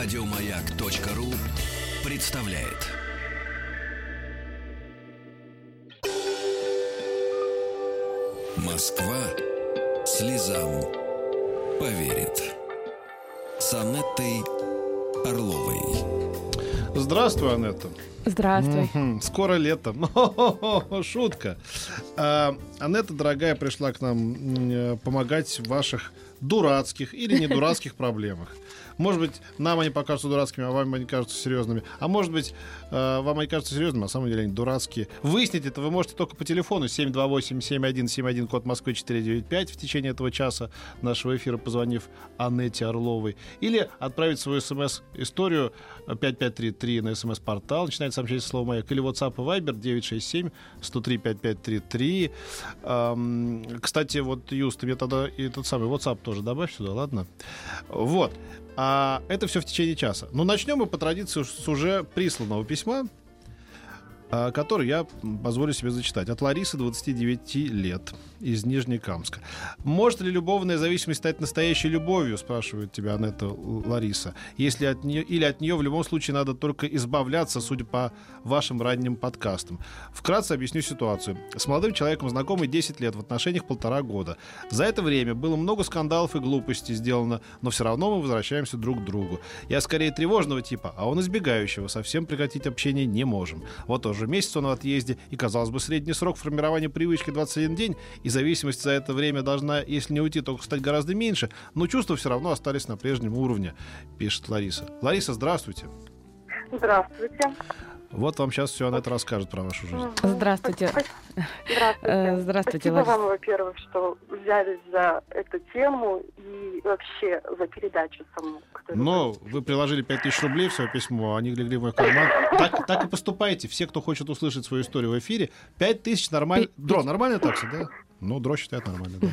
Радиомаяк.ру представляет. Москва слезам поверит. С Анеттой Орловой. Здравствуй, Анетта. Здравствуй. Мгм. Скоро лето. Шутка. А, Анетта, дорогая, пришла к нам э, помогать в ваших дурацких или не дурацких проблемах. Может быть, нам они покажутся дурацкими, а вам они кажутся серьезными. А может быть, э, вам они кажутся серьезными, а на самом деле они дурацкие. Выяснить это вы можете только по телефону 728-7171, код Москвы 495 в течение этого часа нашего эфира, позвонив Аннете Орловой. Или отправить свою смс-историю 5533 на смс-портал. Начинается сообщение со слова «Маяк». Или WhatsApp и Viber 967 103 5533. Ам, Кстати, вот, Юст, ты мне тогда и тот самый WhatsApp тоже добавь сюда, ладно? Вот. А это все в течение часа. Но начнем мы по традиции с уже присланного письма, а, который я позволю себе зачитать. От Ларисы, 29 лет, из Нижнекамска. Может ли любовная зависимость стать настоящей любовью, спрашивает тебя Анетта Лариса. Если от нее, или от нее в любом случае надо только избавляться, судя по вашим ранним подкастам. Вкратце объясню ситуацию. С молодым человеком знакомы 10 лет, в отношениях полтора года. За это время было много скандалов и глупостей сделано, но все равно мы возвращаемся друг к другу. Я скорее тревожного типа, а он избегающего. Совсем прекратить общение не можем. Вот тоже месяц он в отъезде, и, казалось бы, средний срок формирования привычки 21 день, и зависимость за это время должна, если не уйти, только стать гораздо меньше, но чувства все равно остались на прежнем уровне, пишет Лариса. Лариса, здравствуйте. Здравствуйте. Вот вам сейчас все она это расскажет про вашу жизнь. Здравствуйте. Здравствуйте. Э, Здравствуйте, Спасибо Лариса. вам, во-первых, что взялись за эту тему и вообще за передачу саму. Но вы приложили 5000 рублей в свое письмо, они легли в мой карман. Так, так и поступайте. Все, кто хочет услышать свою историю в эфире, 5000 нормально. Дро, нормальная такса, да? Ну, Дро считает нормально, да.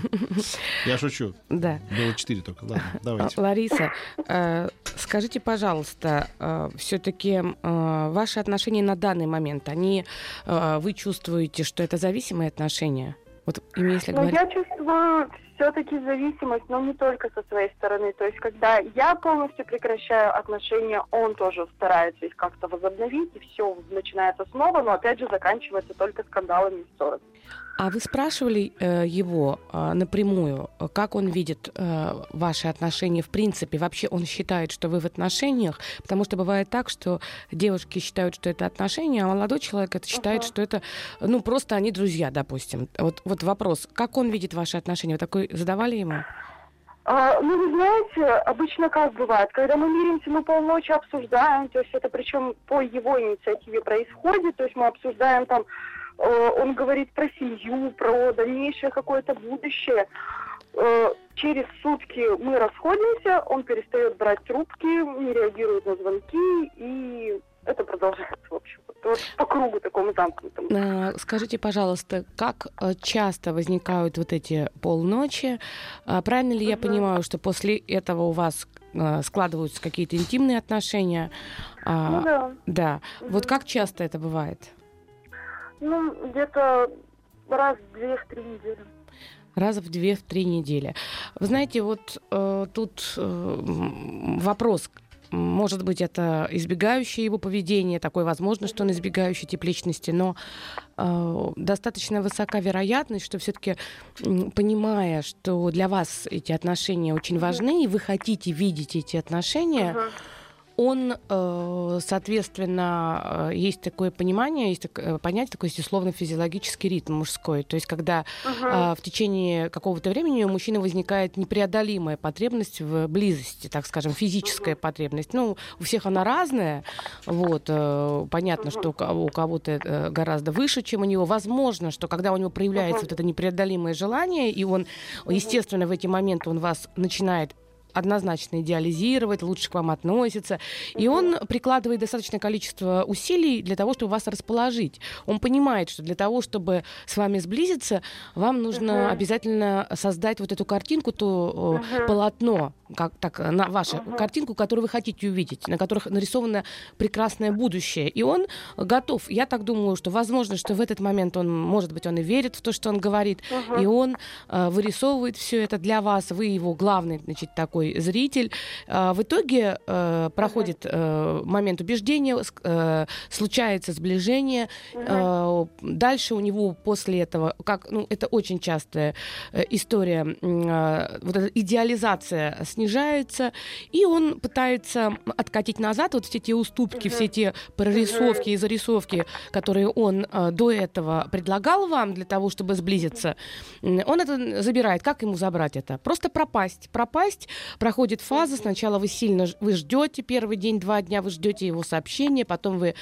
Я шучу. Да. Было 4 только. Ладно, давайте. Лариса, э, скажите, пожалуйста, все-таки ваши отношения на данный момент, они, э, вы чувствуете, что это зависимые отношения? Вот если Но говорить... я чувствую все-таки зависимость, но не только со своей стороны. То есть, когда я полностью прекращаю отношения, он тоже старается их как-то возобновить, и все начинается снова, но опять же заканчивается только скандалами и ссорами. А вы спрашивали э, его э, напрямую, как он видит э, ваши отношения в принципе? Вообще он считает, что вы в отношениях? Потому что бывает так, что девушки считают, что это отношения, а молодой человек это считает, Ага. что это, ну, просто они друзья, допустим. Вот, вот вопрос, как он видит ваши отношения? Вы такой задавали ему? А, ну, вы знаете, обычно как бывает, когда мы миримся, мы полночи обсуждаем, то есть это причем по его инициативе происходит, то есть мы обсуждаем там, он говорит про семью, про дальнейшее какое-то будущее. Э, через сутки мы расходимся, он перестает брать трубки, не реагирует на звонки, и это продолжается, в общем. Вот по кругу такому замкнутому. Э, Скажите, пожалуйста, как э, часто возникают вот эти полночи? Правильно ли я Мгм. понимаю, что после этого у вас э, складываются какие-то интимные отношения? А, Ну да. Да. Вот Мгм. как часто это бывает? Ну, где-то раз в две-три недели. Раз в две, в три недели. Вы знаете, вот э, тут э, вопрос. Может быть, это избегающее его поведение, такое возможно, что он избегающий тип личности, но э, достаточно высока вероятность, что все-таки, понимая, что для вас эти отношения очень важны, и вы хотите видеть эти отношения, Мгм. Он, э, соответственно, э, есть такое понимание, есть так- э, понятие, такой условно-физиологический ритм мужской. То есть, когда а, в течение какого-то времени у мужчины возникает непреодолимая потребность в близости, так скажем, физическая потребность. Ну, у всех она разная. Вот, понятно, что у ко- у кого-то гораздо выше, чем у него. Возможно, что когда у него проявляется Мгм. вот это непреодолимое желание, и он, естественно, в эти моменты он вас начинает однозначно идеализировать, лучше к вам относится. И он прикладывает достаточное количество усилий для того, чтобы вас расположить. Он понимает, что для того, чтобы с вами сблизиться, вам нужно обязательно создать вот эту картинку, то э, полотно как, так, на вашу uh-huh. картинку, которую вы хотите увидеть, на которых нарисовано прекрасное будущее. И он готов. Я так думаю, что возможно, что в этот момент он, может быть, он и верит в то, что он говорит, uh-huh. и он э, вырисовывает все это для вас. Вы его главный, значит, такой зритель. Э, в итоге э, проходит э, момент убеждения, э, случается сближение. Uh-huh. Э, дальше у него после этого, как, ну, это очень частая э, история, э, вот эта идеализация снижается, и он пытается откатить назад вот все те уступки, все те прорисовки и зарисовки, которые он э, до этого предлагал вам для того, чтобы сблизиться. Он это забирает. Как ему забрать это? Просто пропасть. Пропасть проходит фаза. Сначала вы сильно вы ждете первый день, два дня, вы ждете его сообщения, потом вы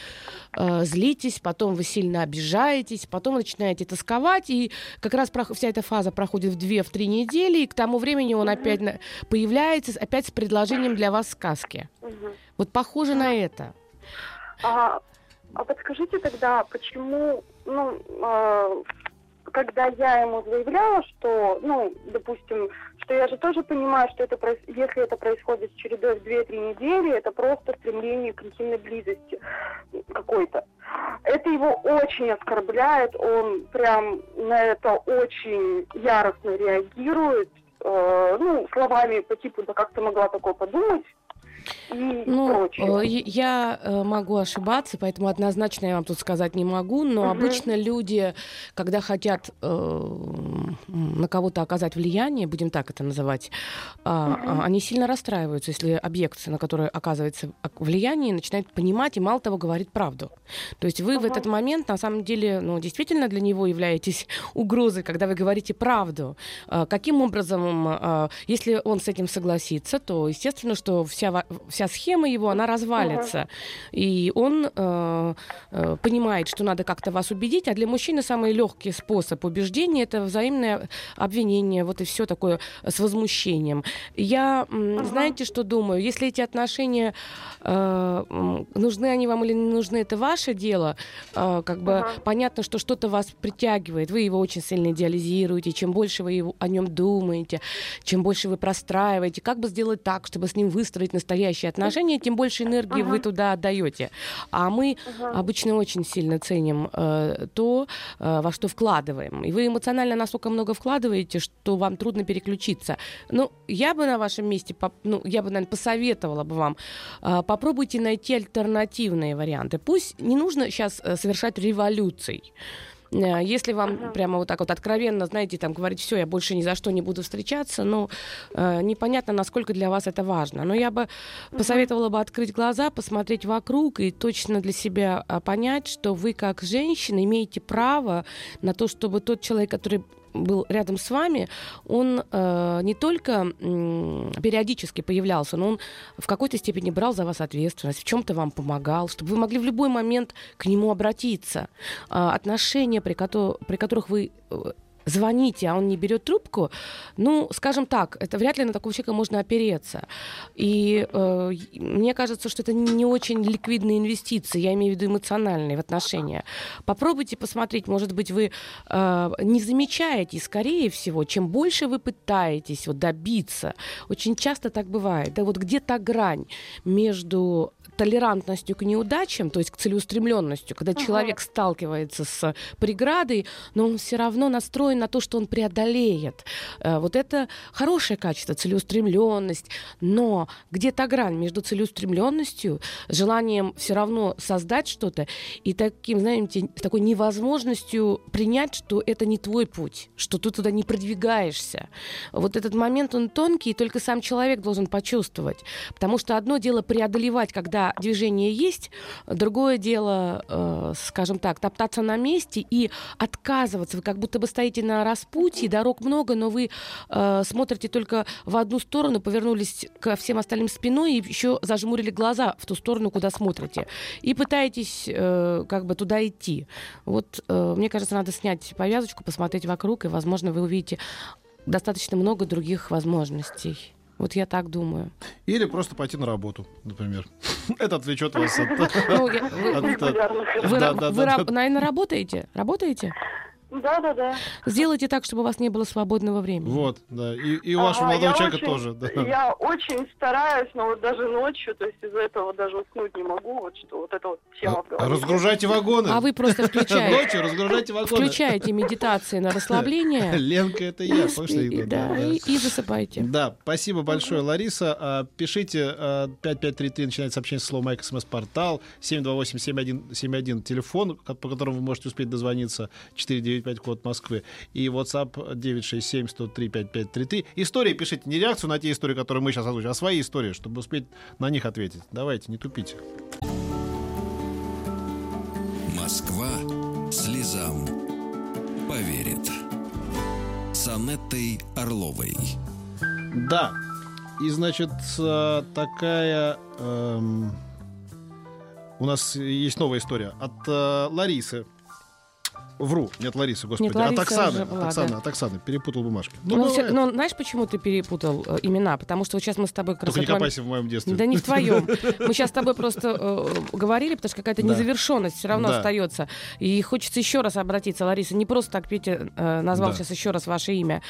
э, злитесь, потом вы сильно обижаетесь, потом вы начинаете тосковать, и как раз вся эта фаза проходит в две-три недели, и к тому времени он опять появляется опять с предложением для вас сказки. Угу. Вот похоже на это. А, а подскажите тогда, почему, ну, э, когда я ему заявляла, что, ну, допустим, что я же тоже понимаю, что это, если это происходит с чередой в 2-3 недели, это просто стремление к интимной близости какой-то. Это его очень оскорбляет, он прям на это очень яростно реагирует, э, ну, словами по типу, да как ты могла такое подумать, ну, прочее. Э, я э, могу ошибаться, поэтому однозначно я вам тут сказать не могу, но угу. обычно люди, когда хотят э, на кого-то оказать влияние, будем так это называть, угу. они сильно расстраиваются, если объект, на который оказывается влияние, начинает понимать и мало того говорит правду. То есть вы угу. в этот момент на самом деле, ну, действительно для него являетесь угрозой, когда вы говорите правду. Каким образом, если он с этим согласится, то естественно, что вся вся схема его, она развалится. Uh-huh. И он э, э, понимает, что надо как-то вас убедить, а для мужчины самый легкий способ убеждения это взаимное обвинение, вот и все такое с возмущением. Я, uh-huh. знаете, что думаю? Если эти отношения э, нужны они вам или не нужны, это ваше дело. Э, как бы uh-huh. понятно, что что-то вас притягивает, вы его очень сильно идеализируете, чем больше вы его, о нем думаете, чем больше вы простраиваете, как бы сделать так, чтобы с ним выстроить настоящий настоящие отношения, тем больше энергии uh-huh. вы туда отдаете. А мы uh-huh. обычно очень сильно ценим э, то, э, во что вкладываем. И вы эмоционально настолько много вкладываете, что вам трудно переключиться. Ну, я бы на вашем месте, ну, я бы, наверное, посоветовала бы вам, э, попробуйте найти альтернативные варианты. Пусть не нужно сейчас э, совершать революций. Э, если вам ага. прямо вот так вот откровенно, знаете, там говорить, все, я больше ни за что не буду встречаться, ну, э, непонятно, насколько для вас это важно. Но я бы ага. посоветовала бы открыть глаза, посмотреть вокруг и точно для себя а, понять, что вы как женщина имеете право на то, чтобы тот человек, который был рядом с вами, он э, не только э, периодически появлялся, но он в какой-то степени брал за вас ответственность, в чем-то вам помогал, чтобы вы могли в любой момент к нему обратиться. Э, отношения, при, ко- при которых вы э, звоните, а он не берет трубку, ну, скажем так, это вряд ли на такого человека можно опереться. И э, мне кажется, что это не очень ликвидные инвестиции, я имею в виду эмоциональные в отношения. Попробуйте посмотреть, может быть, вы э, не замечаете, скорее всего, чем больше вы пытаетесь вот, добиться, очень часто так бывает, да вот где то грань между толерантностью к неудачам, то есть к целеустремленностью, когда ага. человек сталкивается с преградой, но он все равно настроен на то, что он преодолеет. Э, вот это хорошее качество, целеустремленность, но где-то грань между целеустремленностью, желанием все равно создать что-то и таким, знаете, такой невозможностью принять, что это не твой путь, что ты туда не продвигаешься. Вот этот момент, он тонкий, и только сам человек должен почувствовать. Потому что одно дело преодолевать, когда движение есть, другое дело, э, скажем так, топтаться на месте и отказываться. Вы как будто бы стоите на распутье, дорог много, но вы э, смотрите только в одну сторону, повернулись ко всем остальным спиной и еще зажмурили глаза в ту сторону, куда смотрите. И пытаетесь э, как бы туда идти. Вот э, мне кажется, надо снять повязочку, посмотреть вокруг, и, возможно, вы увидите достаточно много других возможностей. Вот я так думаю. Или просто пойти на работу, например. Это отвлечет вас от... Вы, наверное, работаете? Работаете? Да, да, да. Сделайте так, чтобы у вас не было свободного времени. Вот, да. И, и у вашего Ага, молодого человека очень- тоже. Да. Я очень стараюсь, но вот даже ночью, то есть из-за этого даже уснуть не могу, вот что вот это вот тема. голове. Разгружайте вагоны. А вы просто включаете, Ночью разгружайте вагоны. включаете медитации на расслабление. Ленка, это я. И, засыпайте. Да, спасибо большое, Лариса. А, Пишите а, 5533, начинается сообщение с словом «Майк», смс-портал, 728-7171, телефон, по которому вы можете успеть дозвониться, 495, код Москвы, и WhatsApp 967-103-5533. Истории пишите, не реакцию на те истории, которые мы сейчас озвучим, а свои истории, чтобы успеть на них ответить. Давайте, не тупите. Москва слезам поверит. С Анеттой Орловой. Да, и, значит, а, такая... эм, у нас есть новая история от э, Ларисы. Вру, нет Ларисы, господи, Нет, Лариса от Оксаны. уже от была, Оксаны, да. от Оксаны, перепутал бумажки. Ну, Ну, все- но знаешь, почему ты перепутал э, имена? Потому что вот сейчас мы с тобой Только не копайся в моем детстве. Да не в твоем. Мы сейчас с тобой просто э, говорили, потому что какая-то Да. незавершенность все равно Да. остается. И хочется еще раз обратиться, Лариса, не просто так Петя э, назвал Да. сейчас еще раз ваше имя.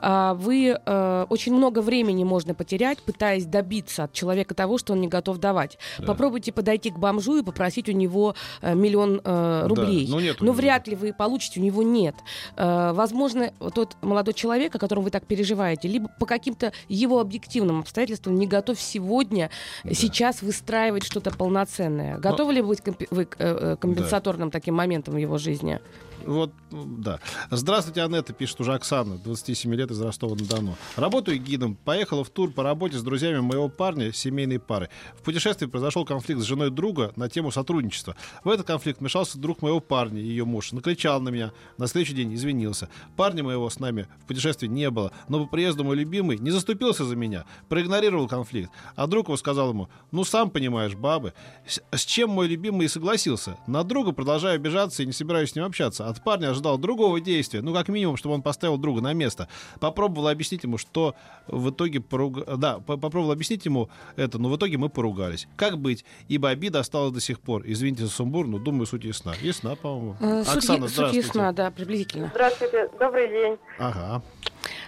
А, вы э, очень много времени можно потерять, пытаясь добиться от человека того, что он не готов давать. Да. Попробуйте подойти к бомжу и попросить у него э, миллион э, рублей. ну нет Но него. вряд ли вы получите, у него нет. Э, возможно, тот молодой человек, о котором вы так переживаете, либо по каким-то его объективным обстоятельствам не готов сегодня, сейчас выстраивать что-то полноценное. Готовы ли быть вы к э, э, компенсаторным таким моментом в его жизни? Вот, да. Здравствуйте, Анетта, пишет уже Оксана, 27 лет из Ростова-на-Дону. Работаю гидом. Поехала в тур по работе с друзьями моего парня, семейной пары. В путешествии произошел конфликт с женой друга на тему сотрудничества. В этот конфликт вмешался друг моего парня, ее муж. Накричал на меня. На следующий день извинился. Парня моего с нами в путешествии не было, но по приезду мой любимый не заступился за меня, проигнорировал конфликт. А друг его сказал ему, ну сам понимаешь, бабы. С, с чем мой любимый и согласился. На друга продолжаю обижаться и не собираюсь с ним общаться. От парня ожидал другого действия, ну как минимум, чтобы он поставил друга на место. Попробовал объяснить ему, что в итоге поруг... да, по- попробовал объяснить ему это, но в итоге мы поругались. Как быть? Ибо обида осталась до сих пор. Извините за сумбур, но думаю, суть ясна. Ясна, по-моему. Э, суть, Оксана, суть здравствуйте. ясна, да, приблизительно. Здравствуйте, добрый день. Ага.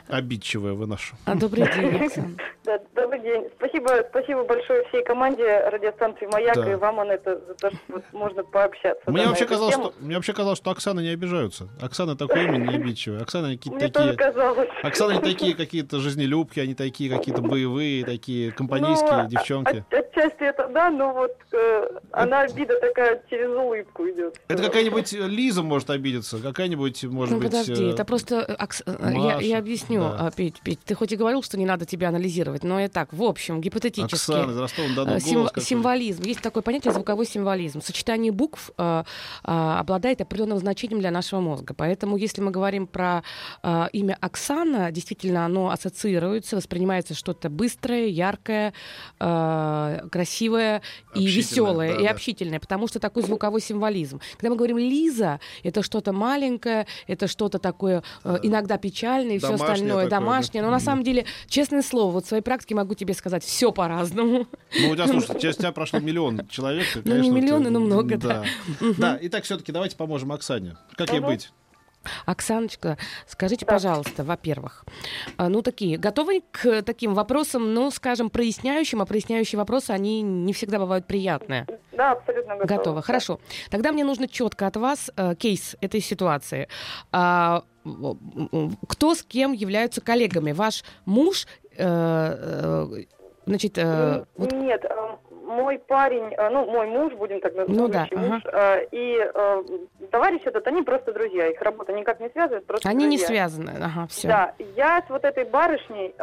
Обидчивая вы наша. А, добрый день, Оксана. Да, добрый день. Спасибо, спасибо большое всей команде радиостанции «Маяк» Да. и вам, Анетта, за то, что вот можно пообщаться. Мне вообще, казалось, тему. что, мне вообще казалось, что Оксана не обижаются. Оксана такое имя не обидчивая. Оксана они какие-то такие... казалось. Оксана не такие какие-то жизнелюбки, они такие какие-то боевые, такие компанейские Ну, девчонки. От- отчасти это да, но вот э, она обида такая через улыбку идет. Это какая-нибудь Лиза может обидеться, какая-нибудь, может Ну, быть... подожди, э, это просто... э, Окс- э, я, я объясню, да. а, Петь, Петь. Ты хоть и говорил, что не надо тебя анализировать, но и так, в общем, гипотетически. Оксана из. Э, голос сим- символизм. Есть такое понятие звуковой символизм. Сочетание букв э, э, обладает определенным значением для нашего мозга. Поэтому, если мы говорим про э, имя Оксана, действительно, оно ассоциируется, воспринимается что-то быстрое, яркое, э, красивое и веселое, да, и да. общительное, потому что такой звуковой символизм. Когда мы говорим Лиза, это что-то маленькое, это что-то такое э, иногда печальное и все Домашнее остальное, такое, да. домашнее. Но на самом деле, честное слово, вот в своей практике могу тебе сказать, все по-разному. Ну, у тебя, слушай, через тебя прошло миллион человек. ты, Ну, не конечно, миллионы, ты- но много, да. Да, итак, все-таки давайте поможем Оксане. Как ей быть? Оксаночка, скажите, Да. пожалуйста, во-первых, а, ну такие, готовы к таким вопросам, ну, скажем, проясняющим, а проясняющие вопросы, они не всегда бывают приятные. Да, абсолютно готова. Готовы, хорошо. Тогда мне нужно четко от вас э, кейс этой ситуации. А, кто с кем являются коллегами? Ваш муж, э, э, значит, э, вот Нет, мой парень, ну, мой муж, будем так называть, Ну да, муж, э, и э, товарищ этот, они просто друзья, их работа никак не связывает, просто они не друзья. связаны. Ага, все. Да, я с вот этой барышней,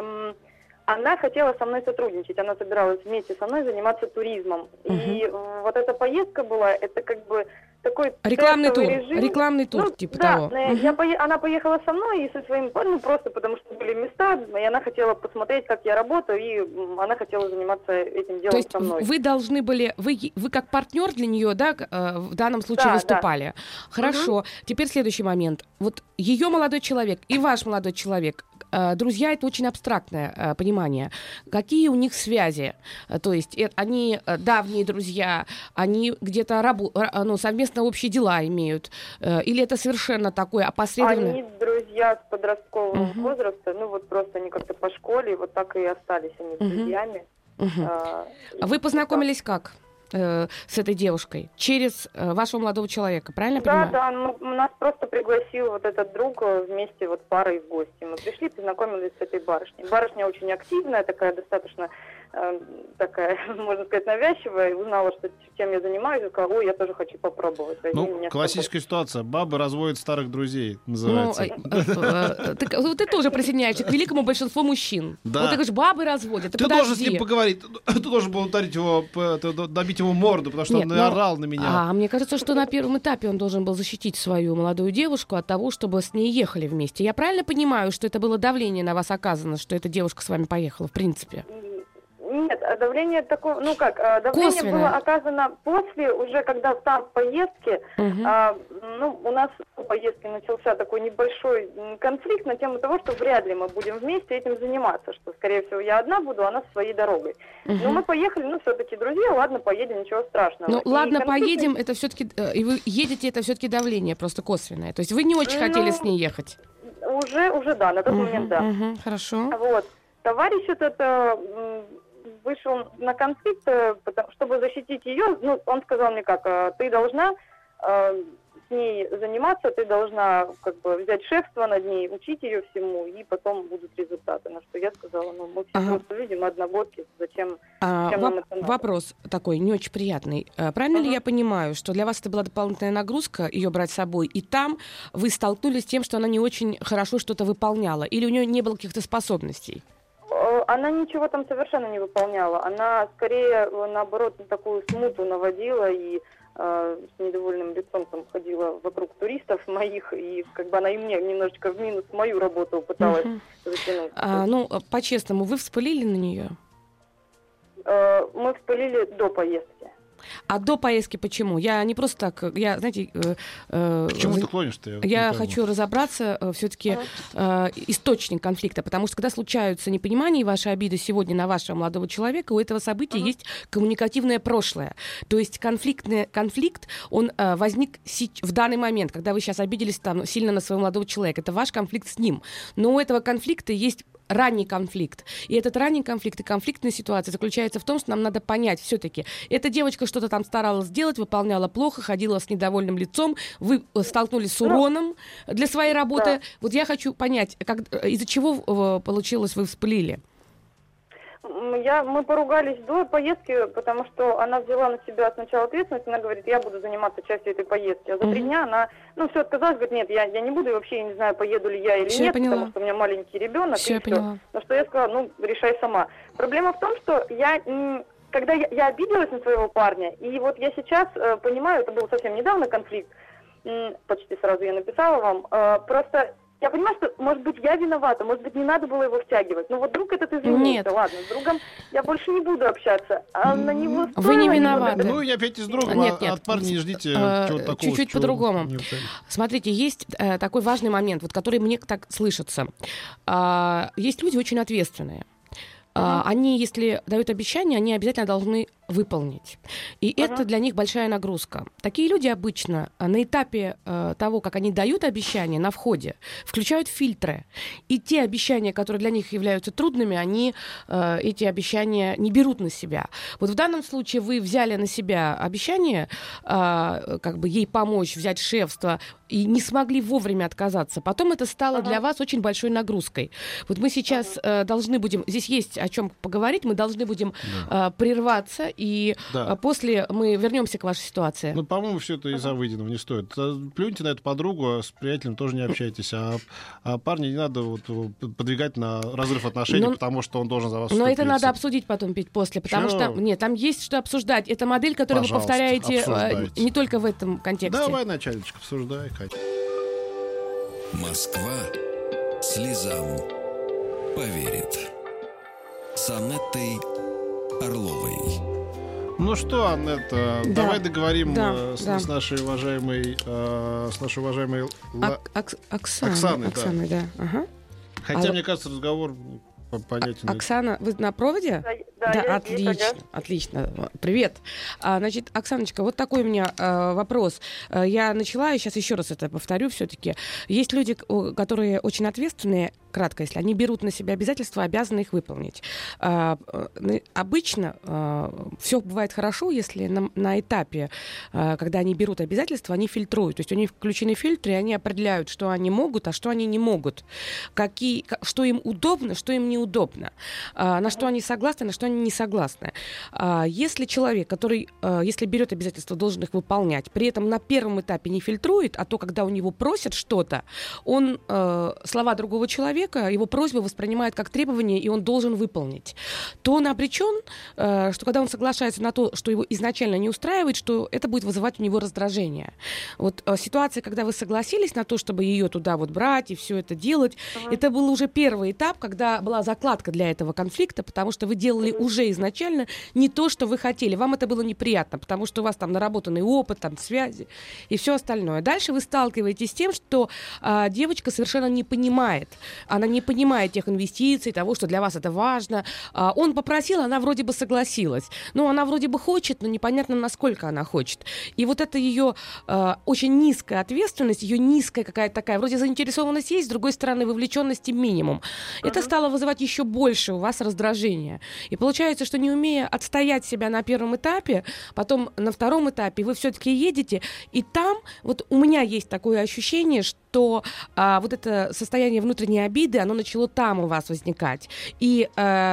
она хотела со мной сотрудничать, она собиралась вместе со мной заниматься туризмом. И м, вот эта поездка была, это как бы такой Рекламный тур, режим. рекламный тур, Ну, типа да, того. э, я пое- она поехала со мной и со своим парнем просто потому, что были места, и она хотела посмотреть, как я работаю, и она хотела заниматься этим делом То есть со мной. вы должны были, вы, вы как партнер для нее, да, э, в данном случае Да, выступали. Хорошо. Теперь следующий момент. Вот ее молодой человек и ваш молодой человек, э, друзья это очень абстрактное э, понимание. Какие у них связи? Э, То есть э, они э, давние друзья, они где-то рабу- ра- ну, совместно общие дела имеют, э, или это совершенно такое опосредованное? Они друзья с подросткового Мгм. возраста, ну вот просто они как-то по школе, вот так и остались они Мгм. друзьями. Мгм. А, Вы и познакомились как э, с этой девушкой? Через э, вашего молодого человека, правильно Да, понимаю? да, ну, нас просто пригласил вот этот друг э, вместе вот парой в гости. Мы пришли, познакомились с этой барышней. Барышня очень активная, такая достаточно такая, можно сказать, навязчивая, и узнала, что чем я занимаюсь, и ой, я тоже хочу попробовать. Ну, классическая ситуация. Бабы разводят старых друзей, Ну, называется. э, э, э, ты, ну, ты тоже присоединяешься к великому большинству мужчин. Да. Вот ты говоришь, бабы разводят. Ты, должен с ним поговорить. Ты должен был ударить его, добить его морду, потому что он ну, орал на меня. А мне кажется, что на первом этапе он должен был защитить свою молодую девушку от того, чтобы с ней ехали вместе. Я правильно понимаю, что это было давление на вас оказано, что эта девушка с вами поехала, в принципе? Нет, а давление такое, ну как, а, давление Косвенное. было оказано после, уже когда там в поездке, Мгм. а, ну, у нас в поездке начался такой небольшой конфликт на тему того, что вряд ли мы будем вместе этим заниматься, что, скорее всего, я одна буду, она своей дорогой. Но Мгм. мы поехали, ну, все-таки друзья, ладно, поедем, ничего страшного. Ну, И ладно, конфликт- поедем, это все-таки, и вы едете, это все-таки давление просто косвенное. То есть вы не очень Ну, хотели с ней ехать. Уже, уже, да, на тот Мгм, момент, да. мгм, хорошо. Вот. Товарищ этот э, вышел на конфликт, э, чтобы защитить ее. Ну, он сказал мне как, э, ты должна э, с ней заниматься, ты должна как бы взять шефство над ней, учить ее всему, и потом будут результаты. На что я сказала, ну, мы все Ага. просто люди, мы одногодки, зачем? А, Чем воп- нам это надо? вопрос такой, не очень приятный. Правильно ли Ага. я понимаю, что для вас это была дополнительная нагрузка ее брать с собой, и там вы столкнулись с тем, что она не очень хорошо что-то выполняла, или у нее не было каких-то способностей? Она ничего там совершенно не выполняла. Она скорее, наоборот, такую смуту наводила и э, с недовольным лицом там ходила вокруг туристов моих, и как бы она и мне немножечко в минус мою работу пыталась Мгм. затянуть. А, ну, а, по-честному, вы вспылили на нее? Э, Мы вспылили до поездки. А до поездки почему? Я не просто так, я, знаете, э, э, К чему за- ты клонишь-то? не Я пойму. хочу разобраться все-таки источник конфликта, потому что когда случаются непонимания и ваши обиды сегодня на вашего молодого человека, у этого события Мгм. есть коммуникативное прошлое. То есть конфликтный конфликт, он э, возник в данный момент, когда вы сейчас обиделись там сильно на своего молодого человека. Это ваш конфликт с ним. Но у этого конфликта есть ранний конфликт. И этот ранний конфликт и конфликтная ситуация заключается в том, что нам надо понять все-таки, эта девочка что-то там старалась сделать, выполняла плохо, ходила с недовольным лицом, вы э, столкнулись с Ну, уроном для своей работы. да. Вот я хочу понять, как, э, из-за чего э, получилось вы вспылили? Я, мы поругались до поездки, потому что она взяла на себя сначала ответственность, она говорит, я буду заниматься частью этой поездки. А за три дня она, ну, все отказалась, говорит, нет, я, я не буду, и вообще я не знаю, поеду ли я или Всё, я нет, поняла. потому что у меня маленький ребенок. Все, и я всё. поняла. На что я сказала, ну, решай сама. Проблема в том, что я, когда я, я обиделась на своего парня, и вот я сейчас э, понимаю, это был совсем недавно конфликт, почти сразу я написала вам, э, просто я понимаю, что, может быть, я виновата, может быть, не надо было его втягивать, но вот друг этот извинился, Нет. ладно, с другом я больше не буду общаться, а на него Вы не виноваты. Ну и опять из другом, Нет, а нет. от парня не ждите Э, чего-то такого. чуть-чуть по-другому. Смотрите, есть э, такой важный момент, вот, который мне так слышится. А, есть люди очень ответственные. А, Они, если дают обещание, они обязательно должны выполнить. И Ага. это для них большая нагрузка. Такие люди обычно а, на этапе э, того, как они дают обещания на входе, включают фильтры. И те обещания, которые для них являются трудными, они э, эти обещания не берут на себя. Вот в данном случае вы взяли на себя обещание, а, как бы ей помочь, взять шефство, и не смогли вовремя отказаться. Потом это стало Ага. для вас очень большой нагрузкой. Вот мы сейчас э, должны будем, здесь есть о чем поговорить, мы должны будем э, прерваться, и Да. э, после мы вернемся к вашей ситуации. Ну, по-моему, все это из-за выеденного не стоит. Э, Плюньте на эту подругу, а с приятелем тоже не общайтесь. А, а парня не надо вот его подвигать на разрыв отношений, Но- потому что он должен за вас Но это надо обсудить потом петь после, потому Чё? что нет, там есть что обсуждать. Это модель, которую Пожалуйста, вы повторяете э, не только в этом контексте. Давай, начальничек, обсуждай, Катя. Москва слезам поверит. С Анеттой Орловой. Ну что, Аннета, Да. давай договорим Да, э, с, да. с нашей уважаемой, э, с нашей уважаемой Ла- Ак- Акс- Оксана, Оксаной, да. Оксаной, да. Ага. Хотя, А- мне кажется, разговор по- понятен. Оксана, вы на проводе? Да, да, я здесь, отлично, отлично. Привет. А, значит, Оксаночка, вот такой у меня э, вопрос. Э, Я начала, и сейчас еще раз это повторю все-таки. Есть люди, которые очень ответственные, кратко, если они берут на себя обязательства, обязаны их выполнить. А, э, обычно все бывает хорошо, если на, на этапе, э, когда они берут обязательства, они фильтруют. То есть у них включены фильтры, и они определяют, что они могут, а что они не могут. Какие, ка- что им удобно, что им неудобно. А, на что они согласны, на что они не согласны. А, Если человек, который, если берет обязательства, должен их выполнять, при этом на первом этапе не фильтрует, а то, когда у него просят что-то, он э, слова другого человека, его просьбу воспринимает как требование, и он должен выполнить, то он обречен, э, что когда он соглашается на то, что его изначально не устраивает, что это будет вызывать у него раздражение. Вот э, ситуация, когда вы согласились на то, чтобы ее туда вот брать и все это делать, это был уже первый этап, когда была закладка для этого конфликта, потому что вы делали уже изначально не то, что вы хотели. Вам это было неприятно, потому что у вас там наработанный опыт, там связи и все остальное. Дальше вы сталкиваетесь с тем, что а, девочка совершенно не понимает. Она не понимает тех инвестиций, того, что для вас это важно. А, он попросил, она вроде бы согласилась. Ну, она вроде бы хочет, но непонятно, насколько она хочет. И вот это ее а, очень низкая ответственность, ее низкая какая-то такая, вроде заинтересованность есть, с другой стороны, вовлеченности минимум. Это стало вызывать еще больше у вас раздражения. И получается, что не умея отстоять себя на первом этапе, потом на втором этапе вы все-таки едете, и там вот у меня есть такое ощущение, что а, вот это состояние внутренней обиды, оно начало там у вас возникать. И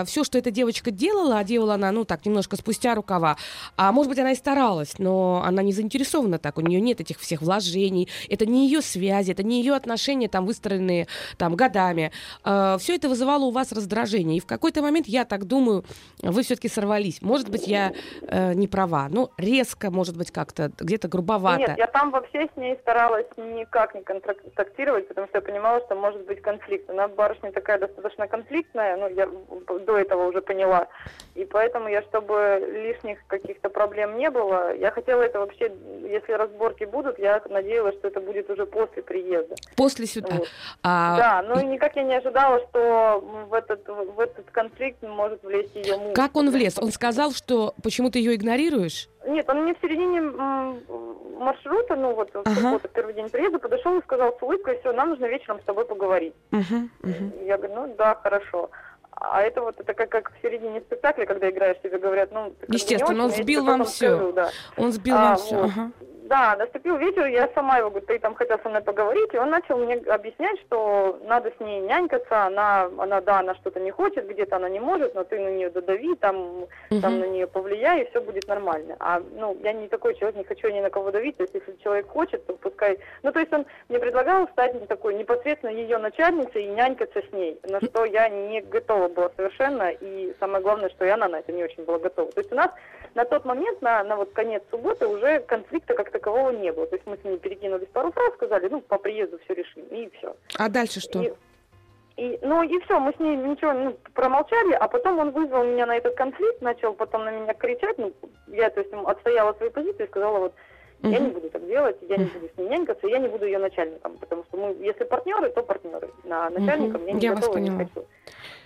все, что эта девочка делала, а делала она, ну так, немножко спустя рукава, а может быть, она и старалась, но она не заинтересована так, у нее нет этих всех вложений, это не ее связи, это не ее отношения, там, выстроенные там годами. все это вызывало у вас раздражение. И в какой-то момент, я так думаю, вы все-таки сорвались. Может быть, я э, не права. Ну, резко, может быть, как-то где-то грубовато. Нет, я там вообще с ней старалась никак не контактировать, потому что я понимала, что может быть конфликт. Она барышня такая достаточно конфликтная, ну, я до этого уже поняла. И поэтому я, чтобы лишних каких-то проблем не было, я хотела это вообще, если разборки будут, я надеялась, что это будет уже после приезда. После сюда. Вот. А, Да, ну и никак я не ожидала, что в этот, в этот конфликт может влезть ее муж. Как он влез? Он сказал, что почему ты ее игнорируешь? Нет, он мне в середине маршрута, ну вот в Ага. субботу, первый день приезда, подошел и сказал с улыбкой, все, нам нужно вечером с тобой поговорить. Мгм, мгм. Я говорю, ну да, хорошо. А это вот это как, как в середине спектакля, когда играешь, тебе говорят, ну, Естественно, он очень, я сбил вам скажу, да. Он сбил А, вам все. Ага. Да, наступил вечер, я сама его говорю, ты там хотел со мной поговорить, и он начал мне объяснять, что надо с ней нянькаться, она, она да, она что-то не хочет, где-то она не может, но ты на нее додави, там, там Мгм. на нее повлияй, и все будет нормально. А, ну, я не такой человек, не хочу ни на кого давить, то есть если человек хочет, то пускай... Ну, то есть он мне предлагал стать такой непосредственно ее начальницей и нянькаться с ней, на что я не готова была совершенно, и самое главное, что и она на это не очень была готова. То есть у нас на тот момент, на, на вот конец субботы, уже конфликта как такового не было. То есть мы с ней перекинулись пару фраз, сказали, ну, по приезду все решим, и все. А дальше что? И, и- ну и все, мы с ней ничего ну, промолчали, а потом он вызвал меня на этот конфликт, начал потом на меня кричать, ну, я, то есть, отстояла свою позицию и сказала, вот, я не буду так делать, я не буду с ней нянькаться, я не буду ее начальником, потому что мы, если партнеры, то партнеры, на начальником я не Я готова, не хочу.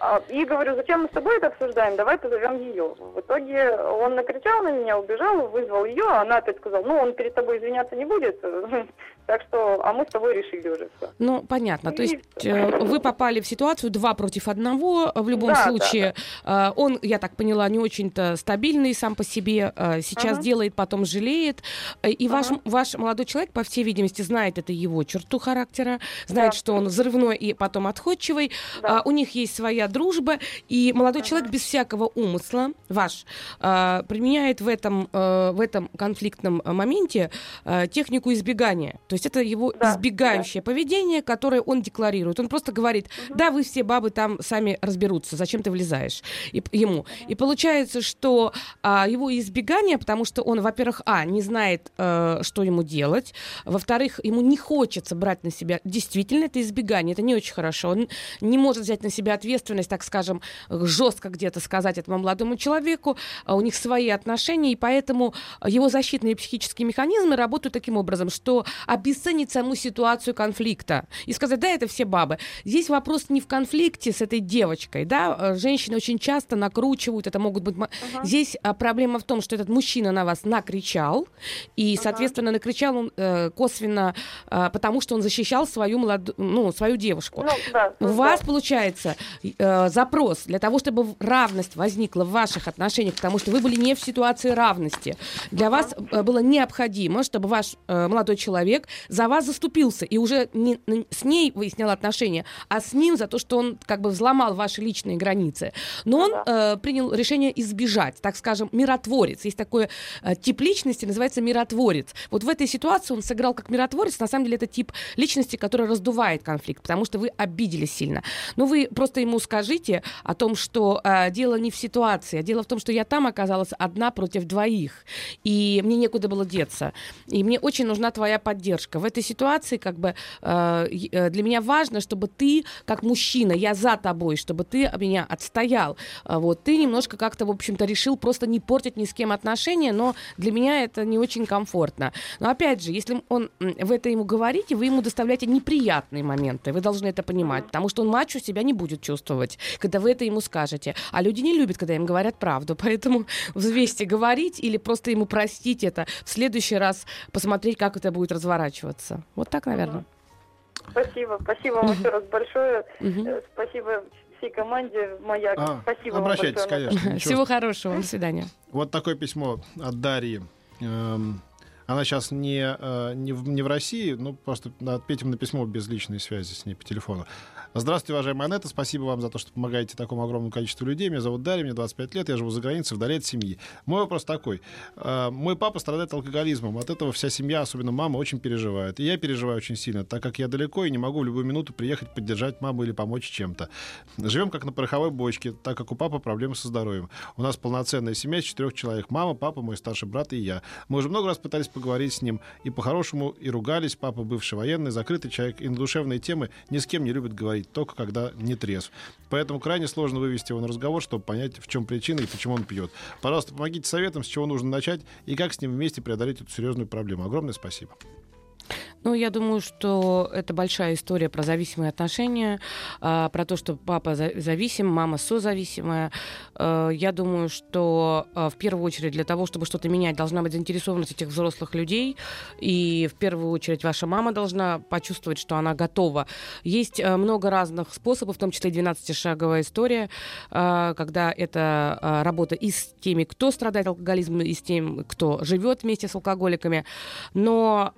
А, И говорю, зачем мы с тобой это обсуждаем, давай позовем ее. В итоге он накричал на меня, убежал, вызвал ее, а она опять сказала, ну, он перед тобой извиняться не будет, так что, а мы с тобой решили уже все. Ну, понятно. То И есть всё. э, вы попали в ситуацию два против одного. В любом Да, да, случае, э, он, я так поняла, не очень-то стабильный сам по себе. э, Сейчас Ага. делает, потом жалеет. Э, И ваш, Ага. ваш молодой человек, по всей видимости, знает это его черту характера, знает, Да. что он взрывной и потом отходчивый. Да. А, У них есть своя дружба, и молодой человек без всякого умысла, ваш, а, применяет в этом, э, в этом конфликтном э, моменте э, технику избегания. То есть это его Да, избегающее поведение, которое он декларирует. Он просто говорит, да, вы все бабы там сами разберутся, зачем ты влезаешь и, ему. И получается, что а, его избегание, потому что он, во-первых, а, не знает, э, что ему делать, во-вторых, ему не хочется брать на себя, действительно, это избегание, это не очень хорошо. Он не может взять на себя ответственность, так скажем, жестко где-то сказать этому молодому человеку, а у них свои отношения, и поэтому его защитные психические механизмы работают таким образом, что обесценить саму ситуацию конфликта и сказать, да, это все бабы. Здесь вопрос не в конфликте с этой девочкой, да, э, женщины очень часто накручивают, это могут быть... Uh-huh. Здесь а, проблема в том, что этот мужчина на вас накричал, и, соответственно, uh-huh. накричал он э, косвенно, э, потому что он защищал свою, молод... ну, свою девушку. Ну, да, У да. вас, получается, э, запрос для того, чтобы равность возникла в ваших отношениях, потому что вы были не в ситуации равности. Для uh-huh. вас э, было необходимо, чтобы ваш э, молодой человек за вас заступился и уже не, с ней выяснял отношения, а с ним за то, что он как бы взломал ваши личные границы. Но он э, принял решение избежать, так скажем, миротворец. Есть такой э, тип личности, называется миротворец. Вот в этой ситуации он сыграл как миротворец. На самом деле это тип личности, который раздувает конфликт, потому что вы обиделись сильно. Но вы просто ему скажите о том, что э, дело не в ситуации, а дело в том, что я там оказалась одна против двоих, и мне некуда было деться. И мне очень нужна твоя поддержка. В этой ситуации как бы э, э для меня важно, чтобы ты, как мужчина, я за тобой, чтобы ты меня отстоял. А вот ты немножко как-то, в общем-то, решил просто не портить ни с кем отношения, но для меня это не очень комфортно. Но опять же, если он в это ему говорите, вы ему доставляете неприятные моменты. Вы должны это понимать, потому что он мачо себя не будет чувствовать, когда вы это ему скажете. А люди не любят, когда им говорят правду, поэтому взвесьте говорить или просто ему простить это. В следующий раз посмотреть, как это будет разворачиваться. Вот так, наверное. Спасибо, спасибо вам еще раз большое. Э, спасибо всей команде «Маяк». А, спасибо Обращайтесь, конечно. Всего хорошего, до свидания. Вот такое письмо от Дарьи. Эм, она сейчас не, э, не, в, не в России, ну, просто ответим на письмо без личной связи с ней по телефону. Здравствуйте, уважаемая Анетта. Спасибо вам за то, что помогаете такому огромному количеству людей. Меня зовут Дарья, мне 25 лет, я живу за границей, вдали от семьи. Мой вопрос такой. Э, мой папа страдает алкоголизмом. От этого вся семья, особенно мама, очень переживает. И я переживаю очень сильно, так как я далеко и не могу в любую минуту приехать поддержать маму или помочь чем-то. Живем как на пороховой бочке, так как у папы проблемы со здоровьем. У нас полноценная семья из четырех человек. Мама, папа, мой старший брат и я. Мы уже много раз пытались поговорить с ним и по-хорошему и ругались. Папа бывший военный, закрытый человек, и на душевные темы ни с кем не любит говорить, только когда не трезв. Поэтому крайне сложно вывести его на разговор, чтобы понять, в чем причина и почему он пьет. Пожалуйста, помогите советом, с чего нужно начать и как с ним вместе преодолеть эту серьезную проблему. Огромное спасибо. Ну, я думаю, что это большая история про зависимые отношения, э, про то, что папа зависим, мама созависимая. Э, я думаю, что э, в первую очередь для того, чтобы что-то менять, должна быть заинтересованность этих взрослых людей. И в первую очередь ваша мама должна почувствовать, что она готова. Есть э, много разных способов, в том числе 12-шаговая история, э, когда это работа и с теми, кто страдает алкоголизмом, и с тем, кто живет вместе с алкоголиками. Но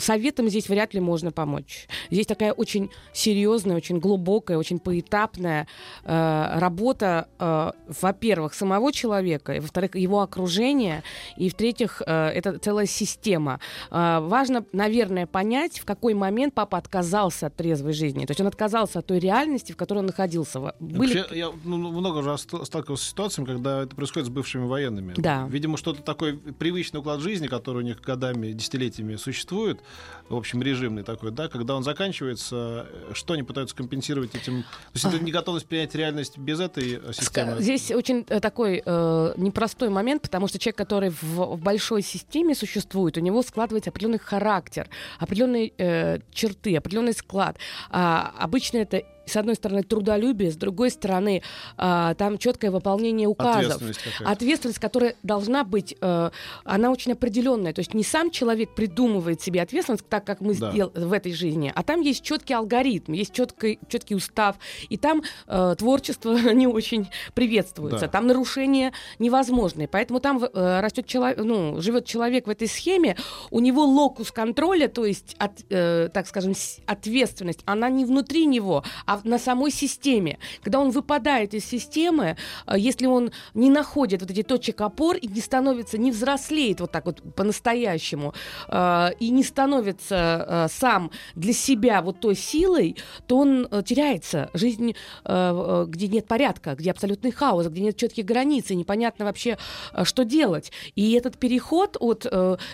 советом здесь вряд ли можно помочь. Здесь такая очень серьезная, очень глубокая, очень поэтапная э, работа, э, во-первых, самого человека, и, во-вторых, его окружения, и, в-третьих, э, это целая система. Э, важно, наверное, понять, в какой момент папа отказался от трезвой жизни. То есть он отказался от той реальности, в которой он находился. Были... Вообще, я ну, много уже сталкивался с ситуациями, когда это происходит с бывшими военными. Да. Видимо, что-то такое привычный уклад жизни, который у них годами, десятилетиями существует, существует, в общем, режимный такой, да, когда он заканчивается, э, что они пытаются компенсировать этим? То есть это не готовность принять реальность без этой э, системы? Здесь очень э, такой э, непростой момент, потому что человек, который в, в большой системе существует, у него складывается определенный характер, определенные э, черты, определенный склад. А, обычно это с одной стороны, трудолюбие, с другой стороны, э, там четкое выполнение указов. Ответственность, Ответственность которая должна быть, э, она очень определенная. То есть не сам человек придумывает себе ответственность, так как мы да. сделали в этой жизни, а там есть четкий алгоритм, есть четкий, четкий устав, и там э, творчество не очень приветствуется, да. там нарушения невозможны. Поэтому там э, растет человек, ну, живет человек в этой схеме, у него локус контроля, то есть, от, э, так скажем, ответственность, она не внутри него, а на самой системе. Когда он выпадает из системы, э, если он не находит вот эти точек опор и не становится, не взрослеет вот так вот по-настоящему, э, и не становится э, сам для себя вот той силой, то он теряется. Жизнь, где нет порядка, где абсолютный хаос, где нет четких границ, и непонятно вообще, что делать. И этот переход от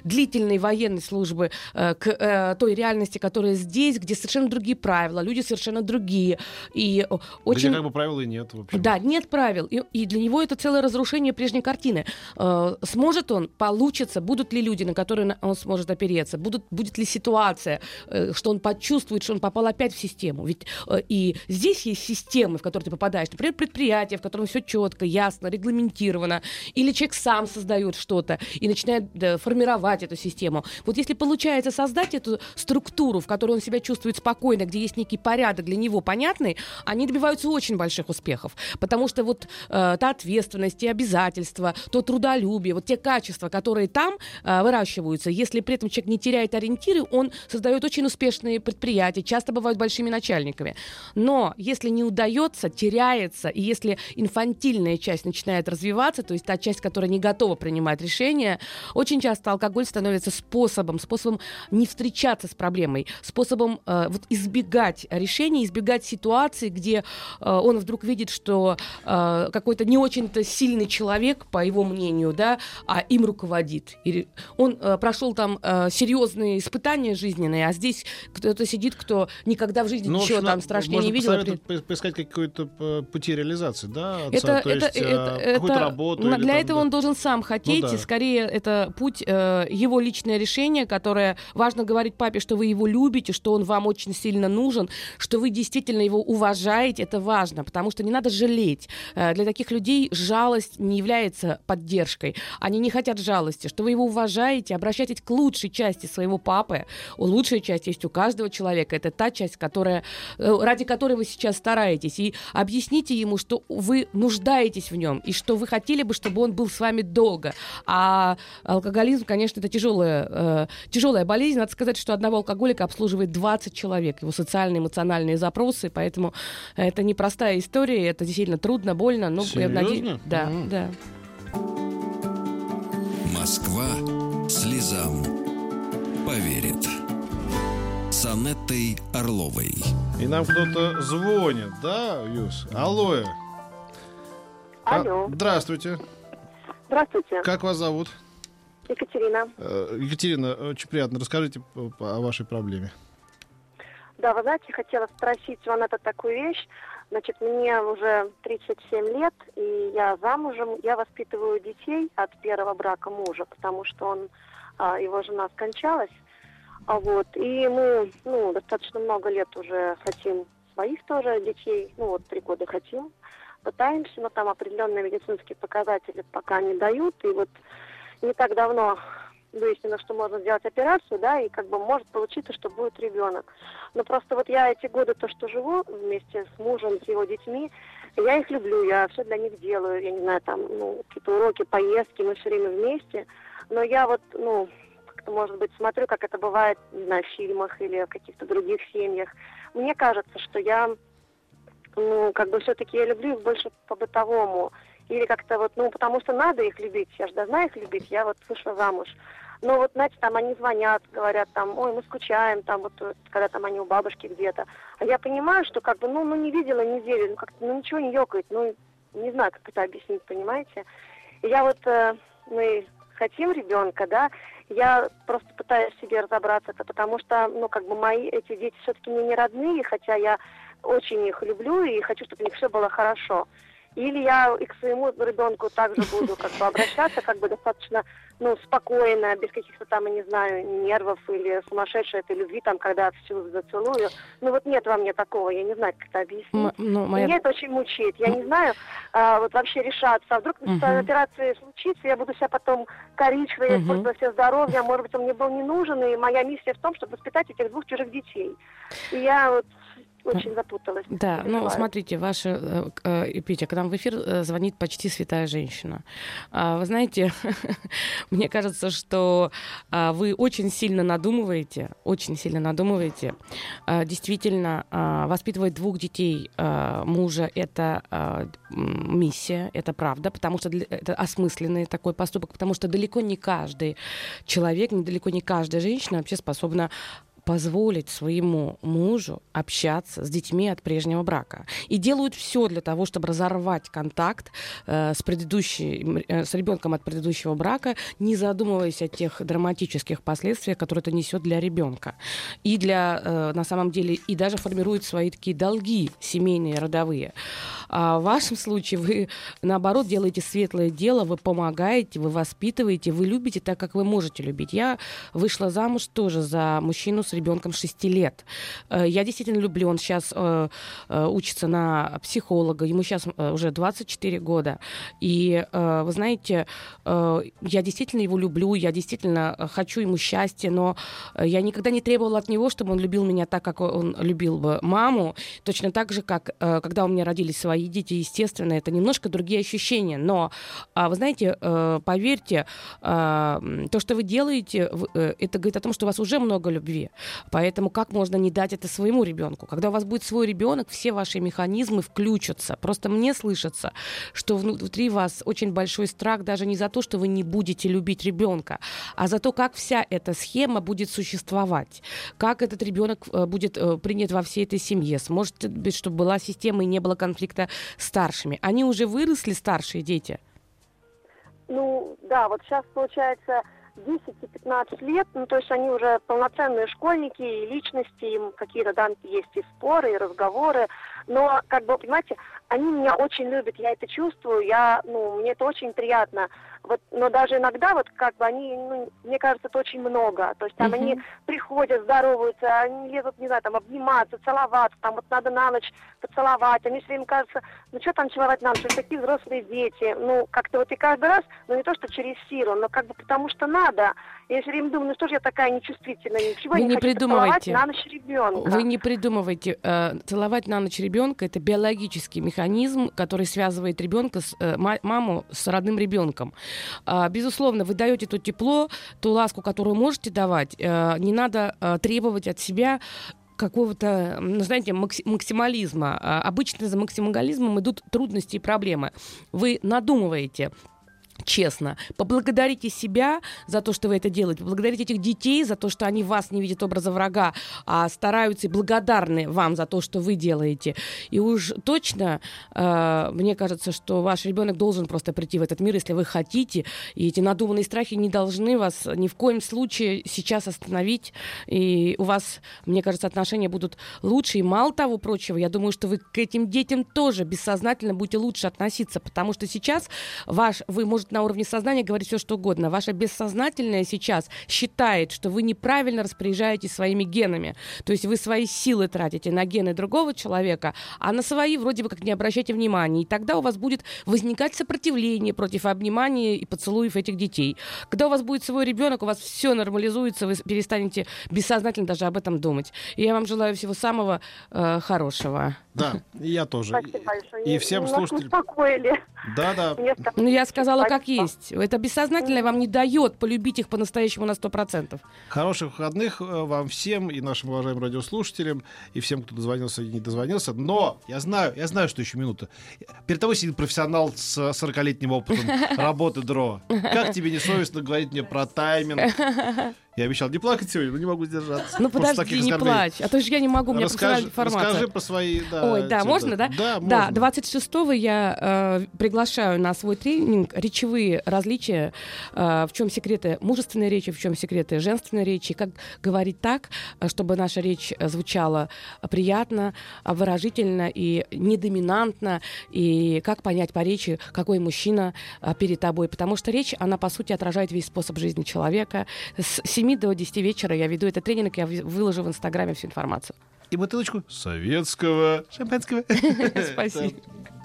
длительной военной службы к той реальности, которая здесь, где совершенно другие правила, люди совершенно другие, И, и очень... Где как бы правил и нет, в общем. Да, нет правил. И, и для него это целое разрушение прежней картины. Э, сможет он, получится, будут ли люди, на которые он сможет опереться, будут, будет ли ситуация, э, что он почувствует, что он попал опять в систему. Ведь э, и здесь есть системы, в которые ты попадаешь. Например, предприятие, в котором все четко, ясно, регламентировано. Или человек сам создает что-то и начинает да, формировать эту систему. Вот если получается создать эту структуру, в которой он себя чувствует спокойно, где есть некий порядок для него понятный, они добиваются очень больших успехов. Потому что вот э, та ответственность, те обязательства, то трудолюбие, вот те качества, которые там э, выращиваются, если при этом человек не теряет ориентиры, он создает очень успешные предприятия, часто бывают большими начальниками. Но если не удается, теряется, и если инфантильная часть начинает развиваться, то есть та часть, которая не готова принимать решения, очень часто алкоголь становится способом, способом не встречаться с проблемой, способом э, вот избегать решений, избегать ситуации, где э, он вдруг видит, что э, какой-то не очень-то сильный человек, по его мнению, да, а им руководит. И он э, прошел там э, серьезные испытания жизненные, а здесь кто-то сидит, кто никогда в жизни Ну, ничего общем, там страшнее можно не видел. посоветовать по- поискать какой-то э, пути реализации, да, отца? Это, То это, есть, это, э, какую-то это- работу на- или для там, этого да. он должен сам хотеть, Ну да. и скорее это путь, э, его личное решение, которое важно говорить папе, что вы его любите, что он вам очень сильно нужен, что вы действительно его уважаете, это важно, потому что не надо жалеть. Э, для таких людей жалость не является поддержкой. Они не хотят жалости, что вы его уважаете, обращайтесь к лучшей части своего папы. Лучшая часть есть у каждого человека. Это та часть, которая, э, ради которой вы сейчас стараетесь. И объясните ему, что вы нуждаетесь в нем, и что вы хотели бы, чтобы он был с вами долго. А алкоголизм, конечно, это тяжелая, э, тяжелая болезнь. Надо сказать, что одного алкоголика обслуживает 20 человек. Его социальные, эмоциональные запросы, поэтому это непростая история, это действительно трудно, больно. Но я наде- Серьезно? Да, Мгм. да. Москва слезам поверит. С Анеттой Орловой. И нам кто-то звонит, да, Юс? Алло. А, Алло. Здравствуйте. Здравствуйте, Как вас зовут? Екатерина. Э, Екатерина, очень приятно. Расскажите о вашей проблеме. Да, вы знаете, хотела спросить у Анетта такую вещь. Значит, мне уже 37 лет, и я замужем. Я воспитываю детей от первого брака мужа, потому что он, а, его жена скончалась. А вот, и мы, ну, достаточно много лет уже хотим своих тоже детей. Ну, вот три года хотим. Пытаемся, но там определенные медицинские показатели пока не дают. И вот не так давно выяснилось, что можно сделать операцию, да, и как бы может получиться, что будет ребенок. Но просто вот я эти годы, то, что живу вместе с мужем, с его детьми, я их люблю, я все для них делаю, я не знаю, там, ну, какие-то уроки, поездки, мы все время вместе. Но я вот, ну, как-то, может быть, смотрю, как это бывает, не знаю, в фильмах или в каких-то других семьях. Мне кажется, что я, ну, как бы все-таки я люблю их больше по-бытовому. Или как-то вот, ну, потому что надо их любить, я же должна их любить, я вот вышла замуж. Но вот, знаете, там они звонят, говорят там, ой, мы скучаем, там вот, когда там они у бабушки где-то. А я понимаю, что как бы, ну, ну не видела неделю, ну как-то, ну ничего не ёкает, ну, не знаю, как это объяснить, понимаете. И я вот, э, мы хотим ребенка, да, я просто пытаюсь себе разобраться, это потому что, ну, как бы мои эти дети все-таки мне не родные, хотя я очень их люблю и хочу, чтобы у них все было хорошо. Или я и к своему ребенку также буду как бы обращаться, как бы достаточно, ну, спокойно, без каких-то там, я не знаю, нервов или сумасшедшей этой любви, там, когда всю зацелую. Ну, вот нет во мне такого, я не знаю, как это объяснить. М- ну, моя- Меня это очень мучает. Я не знаю, а, вот вообще решаться. А вдруг эта операция случится, я буду себя потом корить, что я испортила себе здоровье, а может быть, он мне был не нужен, и моя миссия в том, чтобы воспитать этих двух чужих детей. И я вот очень запуталась. Да, ну переживаю. смотрите, ваша э, э, Петя, к нам в эфир э, звонит почти святая женщина. А, Вы знаете, мне кажется, что а, вы очень сильно надумываете, очень сильно надумываете. А, Действительно, а, воспитывать двух детей а, мужа это а, миссия, это правда, потому что для- это осмысленный такой поступок, потому что далеко не каждый человек, далеко не каждая женщина вообще способна позволить своему мужу общаться с детьми от прежнего брака. И делают все для того, чтобы разорвать контакт э, с, предыдущей, э, с ребенком от предыдущего брака, не задумываясь о тех драматических последствиях, которые это несет для ребенка. И для, э, на самом деле, и даже формируют свои такие долги семейные, родовые. А в вашем случае вы, наоборот, делаете светлое дело, вы помогаете, вы воспитываете, вы любите так, как вы можете любить. Я вышла замуж тоже за мужчину с ребенком 6 лет. Э, я действительно люблю, он сейчас э, э, учится на психолога, ему сейчас уже 24 года. И вы знаете, я действительно его люблю, я действительно хочу ему счастья, но я никогда не требовала от него, чтобы он любил меня так, как он любил бы маму. Точно так же, как когда у меня родились свои дети, естественно, это немножко другие ощущения. Но, вы знаете, поверьте, то, что вы делаете, это говорит о том, что у вас уже много любви. Поэтому как можно не дать это своему ребенку? Когда у вас будет свой ребенок, все ваши механизмы включатся. Просто мне слышится, что внутри вас очень большой страх даже не за то, что вы не будете любить ребенка, а за то, как вся эта схема будет существовать, как этот ребенок э, будет э, принят во всей этой семье. Сможет быть, чтобы была система и не было конфликта с старшими. Они уже выросли, старшие дети. Ну, да, вот сейчас, получается, 10 и 15 лет, ну, то есть они уже полноценные школьники и личности, им какие-то да, есть и споры, и разговоры, но, как бы, понимаете, они меня очень любят, я это чувствую, я, ну, мне это очень приятно. Вот, но даже иногда, вот, как бы, они, ну, мне кажется, это очень много. То есть там uh-huh. они приходят, здороваются, они лезут, не знаю, там, обниматься, целоваться, там, вот надо на ночь поцеловать. Они все время кажется, ну, что там целовать на ночь, такие взрослые дети. Ну, как-то вот и каждый раз, ну, не то, что через силу, но как бы потому что надо. Я все время думаю, ну, что же я такая нечувствительная, ничего Вы не, не хочу придумывайте. на ночь ребенка. Вы не придумывайте. Э, целовать на ночь ребенка это биологический механизм, который связывает ребенка с э, маму с родным ребенком. Э, безусловно, вы даете то тепло, ту ласку, которую можете давать. Э, не надо э, требовать от себя какого-то, ну, знаете, максимализма. А обычно за максимализмом идут трудности и проблемы. Вы надумываете честно. Поблагодарите себя за то, что вы это делаете. Поблагодарите этих детей за то, что они вас не видят образа врага, а стараются и благодарны вам за то, что вы делаете. И уж точно, э, мне кажется, что ваш ребенок должен просто прийти в этот мир, если вы хотите. И эти надуманные страхи не должны вас ни в коем случае сейчас остановить. И у вас, мне кажется, отношения будут лучше. И мало того прочего, я думаю, что вы к этим детям тоже бессознательно будете лучше относиться, потому что сейчас ваш, вы может на уровне сознания говорить все, что угодно. Ваше бессознательное сейчас считает, что вы неправильно распоряжаетесь своими генами. То есть вы свои силы тратите на гены другого человека, а на свои вроде бы как не обращайте внимания. И тогда у вас будет возникать сопротивление против обнимания и поцелуев этих детей. Когда у вас будет свой ребенок, у вас все нормализуется, вы перестанете бессознательно даже об этом думать. И я вам желаю всего самого э, хорошего. Да, и я тоже. Спасибо большое. И всем слушателям. Да, да. Ну, я сказала, Спасибо. Есть. Это бессознательное вам не дает полюбить их по-настоящему на 100%. Хороших выходных э, вам всем и нашим уважаемым радиослушателям, и всем, кто дозвонился и не дозвонился. Но я знаю, я знаю, что еще минута. Перед тобой сидит профессионал с 40-летним опытом работы ДРО. Как тебе не совестно говорить мне про тайминг? Я обещал не плакать сегодня, но не могу сдержаться. Ну подожди, не плачь, а то же я не могу, мне расскажи, информацию. Расскажи про свои, да. Ой, да, можно, да? Да, можно. Да, 26-го я э, приглашаю на свой тренинг речевые различия, э, в чем секреты мужественной речи, в чем секреты женственной речи, как говорить так, чтобы наша речь звучала приятно, выражительно и недоминантно, и как понять по речи, какой мужчина э, перед тобой, потому что речь, она по сути отражает весь способ жизни человека. С 7 до 10 вечера я веду этот тренинг, я выложу в Инстаграме всю информацию. И бутылочку советского шампанского. Спасибо.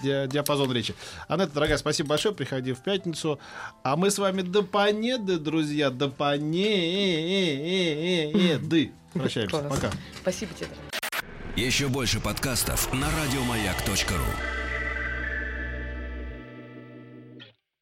Диапазон речи. Анетта, дорогая, спасибо большое. Приходи в пятницу. А мы с вами до понеды, друзья, до понеды. Прощаемся. Пока. Спасибо тебе. Еще больше подкастов на радиомаяк.ру